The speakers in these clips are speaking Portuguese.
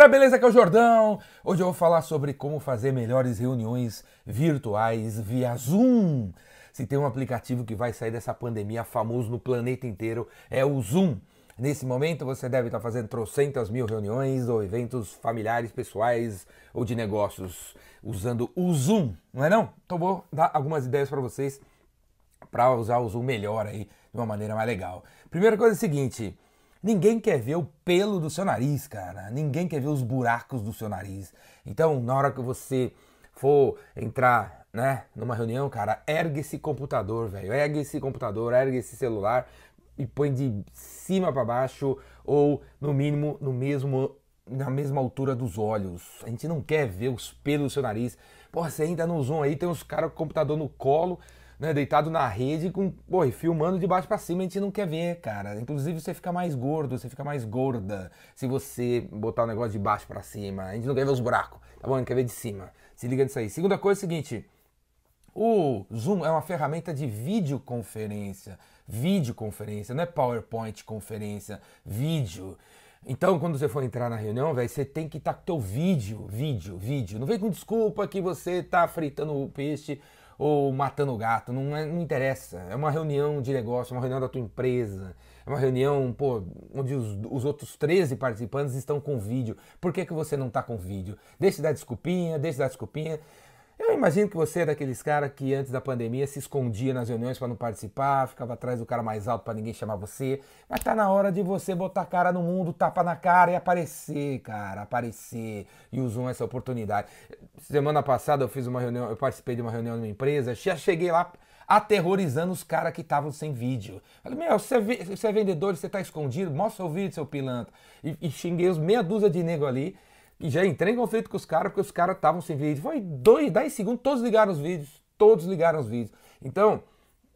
galera, beleza? Aqui é o Jordão. Hoje eu vou falar sobre como fazer melhores reuniões virtuais via Zoom. Se tem um aplicativo que vai sair dessa pandemia famoso no planeta inteiro, é o Zoom. Nesse momento você deve estar fazendo trocentas mil reuniões ou eventos familiares, pessoais ou de negócios usando o Zoom, não é não? Então vou dar algumas ideias para vocês para usar o Zoom melhor aí, de uma maneira mais legal. Primeira coisa é a seguinte, Ninguém quer ver o pelo do seu nariz, cara. Ninguém quer ver os buracos do seu nariz. Então, na hora que você for entrar, né, numa reunião, cara, ergue esse computador, velho. Ergue esse computador, ergue esse celular e põe de cima para baixo ou no mínimo no mesmo na mesma altura dos olhos. A gente não quer ver os pelos do seu nariz. Porra, você ainda no Zoom aí, tem uns caras com o computador no colo né, deitado na rede, com, pô, filmando de baixo para cima, a gente não quer ver, cara. Inclusive você fica mais gordo, você fica mais gorda se você botar o negócio de baixo para cima. A gente não quer ver os buracos, tá bom? A gente quer ver de cima. Se liga nisso aí. Segunda coisa é o seguinte, o Zoom é uma ferramenta de videoconferência. Videoconferência, não é PowerPoint conferência, vídeo. Então, quando você for entrar na reunião, velho, você tem que estar tá com teu vídeo, vídeo, vídeo. Não vem com desculpa que você tá fritando o peixe ou matando gato, não, é, não interessa. É uma reunião de negócio, é uma reunião da tua empresa, é uma reunião pô, onde os, os outros 13 participantes estão com vídeo. Por que, que você não está com vídeo? Deixa de dar desculpinha, deixa de dar desculpinha. Eu imagino que você é daqueles caras que antes da pandemia se escondia nas reuniões para não participar, ficava atrás do cara mais alto para ninguém chamar você. Mas tá na hora de você botar a cara no mundo, tapa na cara e aparecer, cara, aparecer. E é essa oportunidade. Semana passada eu fiz uma reunião, eu participei de uma reunião numa empresa, já cheguei lá aterrorizando os caras que estavam sem vídeo. Falei, meu, você é, você é vendedor, você tá escondido, mostra o vídeo, seu pilantra. E, e xinguei os meia dúzia de nego ali e já entrei em conflito com os caras, porque os caras estavam sem vídeo. Foi dois, 10 segundos, todos ligaram os vídeos. Todos ligaram os vídeos. Então,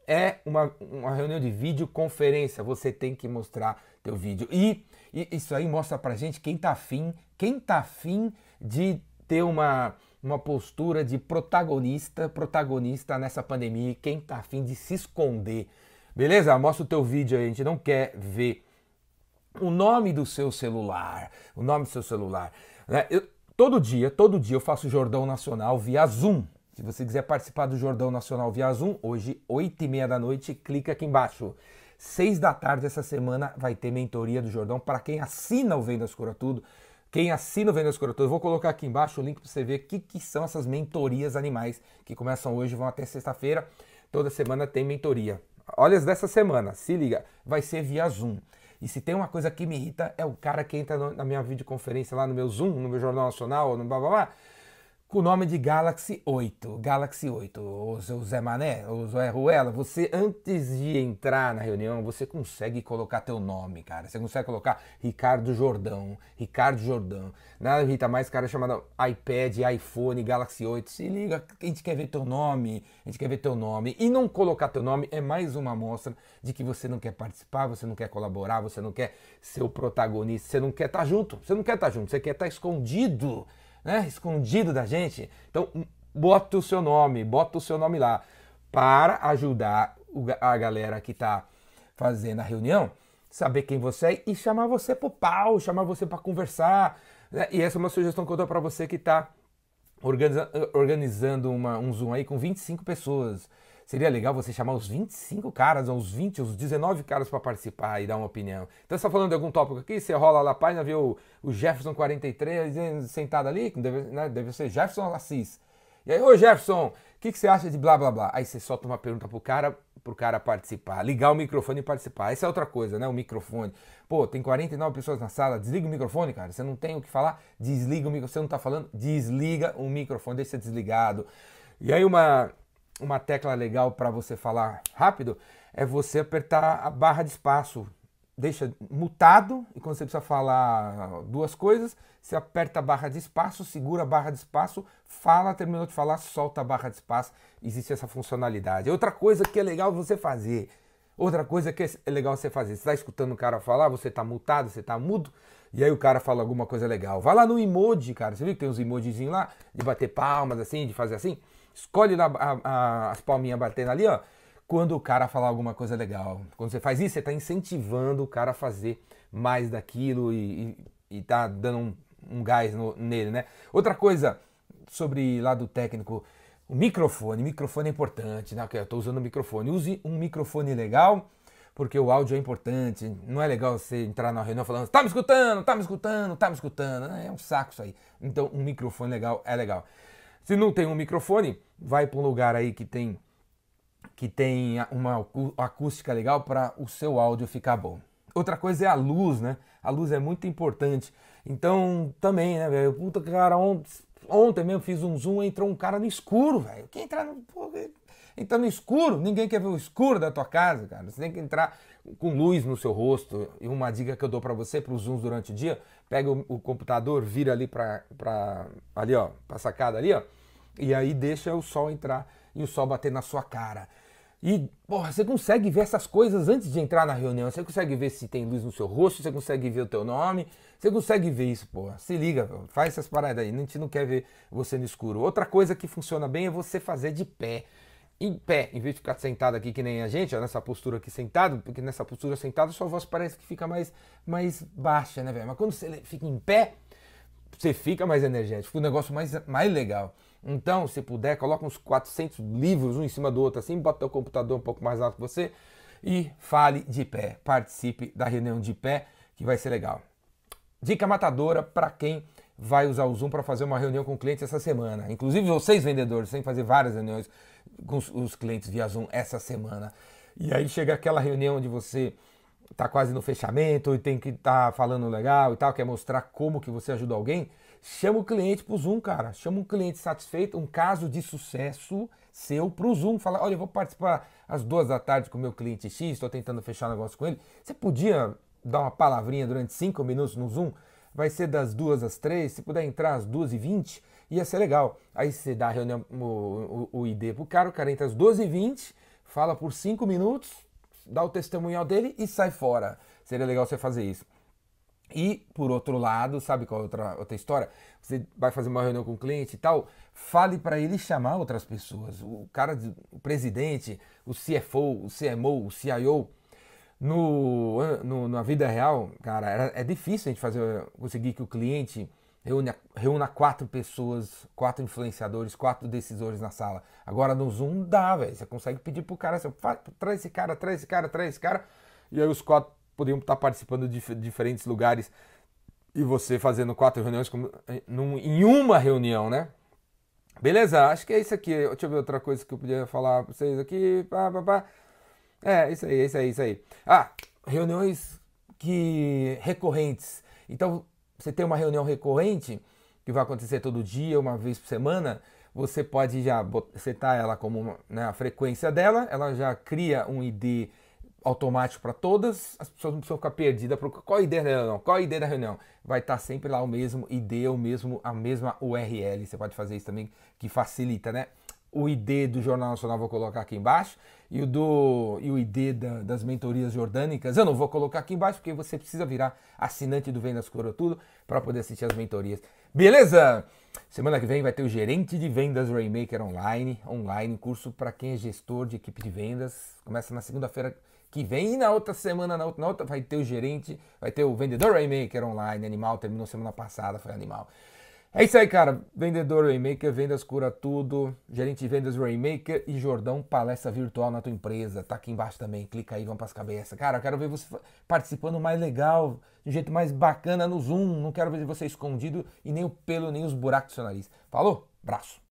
é uma, uma reunião de videoconferência. Você tem que mostrar teu vídeo. E, e isso aí mostra pra gente quem tá afim, quem tá afim de ter uma, uma postura de protagonista, protagonista nessa pandemia, quem tá afim de se esconder. Beleza? Mostra o teu vídeo aí, a gente não quer ver o nome do seu celular, o nome do seu celular. Né? Eu, todo dia, todo dia eu faço Jordão Nacional via Zoom. Se você quiser participar do Jordão Nacional via Zoom, hoje, 8 e meia da noite, clica aqui embaixo. 6 da tarde essa semana vai ter mentoria do Jordão para quem assina o Vendas Cura Tudo. Quem assina o Vendas Cura Tudo, eu vou colocar aqui embaixo o link para você ver o que, que são essas mentorias animais que começam hoje vão até sexta-feira. Toda semana tem mentoria. Olha as dessa semana, se liga, vai ser via Zoom. E se tem uma coisa que me irrita é o cara que entra no, na minha videoconferência lá no meu Zoom, no meu Jornal Nacional, no blá blá blá, com o nome de Galaxy 8. Galaxy 8, o Zé Mané, o Zé Ruela, você antes de entrar na reunião, você consegue colocar teu nome, cara. Você consegue colocar Ricardo Jordão, Ricardo Jordão. Nada irrita mais cara chamado iPad, iPhone, Galaxy 8. Se liga, a gente quer ver teu nome, a gente quer ver teu nome. E não colocar teu nome é mais uma amostra de que você não quer participar, você não quer colaborar, você não quer ser o protagonista, você não quer estar tá junto, você não quer estar tá junto, você quer estar tá escondido né, escondido da gente. Então, bota o seu nome, bota o seu nome lá para ajudar a galera que está fazendo a reunião, saber quem você é e chamar você para o pau, chamar você para conversar. Né? E essa é uma sugestão que eu dou para você que está organiza organizando uma, um Zoom aí com 25 pessoas. Seria legal você chamar os 25 caras, os 20, os 19 caras para participar e dar uma opinião. Então você está falando de algum tópico aqui, você rola lá a página, vê o, o Jefferson 43 sentado ali, deve, né, deve ser Jefferson Assis. E aí, ô Jefferson, o que, que você acha de blá blá blá? Aí você solta uma pergunta pro cara, pro cara participar, ligar o microfone e participar. Essa é outra coisa, né? O microfone. Pô, tem 49 pessoas na sala, desliga o microfone, cara. Você não tem o que falar, desliga o microfone. Você não tá falando, desliga o microfone, deixa desligado. E aí uma uma tecla legal para você falar rápido é você apertar a barra de espaço. Deixa mutado e quando você precisa falar duas coisas, você aperta a barra de espaço, segura a barra de espaço, fala, terminou de falar, solta a barra de espaço. Existe essa funcionalidade. Outra coisa que é legal você fazer, outra coisa que é legal você fazer, você está escutando o cara falar, você está mutado, você está mudo, e aí o cara fala alguma coisa legal. Vai lá no emoji, cara. Você viu que tem uns emojizinhos lá de bater palmas assim, de fazer assim? Escolhe lá a, a, as palminhas batendo ali, ó. Quando o cara falar alguma coisa legal. Quando você faz isso, você está incentivando o cara a fazer mais daquilo e, e, e tá dando um, um gás no, nele, né? Outra coisa sobre lado técnico, o microfone. Microfone é importante, né? Eu estou usando o microfone. Use um microfone legal, porque o áudio é importante. Não é legal você entrar na reunião falando, tá me escutando, tá me escutando, tá me escutando. É um saco isso aí. Então, um microfone legal é legal. Se não tem um microfone, vai para um lugar aí que tem que tem uma acústica legal para o seu áudio ficar bom. Outra coisa é a luz, né? A luz é muito importante. Então, também, né, velho? Puta, cara, ontem, ontem mesmo fiz um zoom, entrou um cara no escuro, velho. Quem entrar no. Entrar no escuro, ninguém quer ver o escuro da tua casa, cara. Você tem que entrar com luz no seu rosto. E uma dica que eu dou para você, para os zooms durante o dia, pega o, o computador, vira ali para ali, ó, pra sacada ali, ó. E aí deixa o sol entrar e o sol bater na sua cara. E, porra, você consegue ver essas coisas antes de entrar na reunião. Você consegue ver se tem luz no seu rosto, você consegue ver o teu nome, você consegue ver isso, porra. Se liga, faz essas paradas aí. A gente não quer ver você no escuro. Outra coisa que funciona bem é você fazer de pé. Em pé, em vez de ficar sentado aqui que nem a gente, ó, nessa postura aqui sentado, porque nessa postura sentado sua voz parece que fica mais, mais baixa, né, velho? Mas quando você fica em pé, você fica mais energético, fica um negócio mais, mais legal. Então, se puder, coloca uns 400 livros um em cima do outro assim, bota o computador um pouco mais alto que você e fale de pé. Participe da reunião de pé, que vai ser legal. Dica matadora para quem vai usar o Zoom para fazer uma reunião com clientes essa semana. Inclusive vocês vendedores, têm que fazer várias reuniões com os clientes via Zoom essa semana. E aí chega aquela reunião onde você está quase no fechamento e tem que estar tá falando legal e tal, quer mostrar como que você ajuda alguém. Chama o cliente pro Zoom, cara. Chama um cliente satisfeito, um caso de sucesso seu pro Zoom. Fala, olha, eu vou participar às duas da tarde com o meu cliente X, estou tentando fechar um negócio com ele. Você podia dar uma palavrinha durante cinco minutos no Zoom? Vai ser das duas às três. Se puder entrar às duas e vinte, ia ser legal. Aí você dá a reunião, o, o, o ID pro cara, o cara entra às duas e vinte, fala por cinco minutos, dá o testemunhal dele e sai fora. Seria legal você fazer isso. E, por outro lado, sabe qual é outra, outra história? Você vai fazer uma reunião com o cliente e tal, fale para ele chamar outras pessoas. O cara, o presidente, o CFO, o CMO, o CIO. No, no, na vida real, cara, é difícil a gente fazer, conseguir que o cliente reúna, reúna quatro pessoas, quatro influenciadores, quatro decisores na sala. Agora no Zoom dá, velho. Você consegue pedir pro cara, assim, traz esse cara, traz esse cara, traz esse cara. E aí os quatro poderiam estar participando de diferentes lugares e você fazendo quatro reuniões como, num, em uma reunião, né? Beleza, acho que é isso aqui. Deixa eu ver outra coisa que eu podia falar para vocês aqui. Pá, pá, pá. É, isso aí, isso aí, isso aí. Ah, reuniões que recorrentes. Então, você tem uma reunião recorrente que vai acontecer todo dia, uma vez por semana, você pode já setar ela como né, a frequência dela, ela já cria um ID automático para todas, as pessoas não precisam ficar perdidas. Qual a ideia da reunião? Qual ideia da reunião? Vai estar tá sempre lá o mesmo ID, o mesmo, a mesma URL. Você pode fazer isso também, que facilita, né? O ID do Jornal Nacional vou colocar aqui embaixo e o, do, e o ID da, das mentorias jordânicas eu não vou colocar aqui embaixo porque você precisa virar assinante do Vendas Cura Tudo para poder assistir as mentorias. Beleza? Semana que vem vai ter o gerente de vendas Rainmaker online, online, curso para quem é gestor de equipe de vendas. Começa na segunda-feira que vem e na outra semana, na outra, na outra vai ter o gerente, vai ter o vendedor Rainmaker online, animal, terminou semana passada, foi animal. É isso aí, cara. Vendedor Rainmaker, vendas cura tudo. Gerente de vendas Rainmaker e Jordão, palestra virtual na tua empresa. Tá aqui embaixo também. Clica aí, vamos pras cabeças. Cara, eu quero ver você participando mais legal, de um jeito mais bacana no Zoom. Não quero ver você escondido e nem o pelo, nem os buracos do seu nariz. Falou? Braço.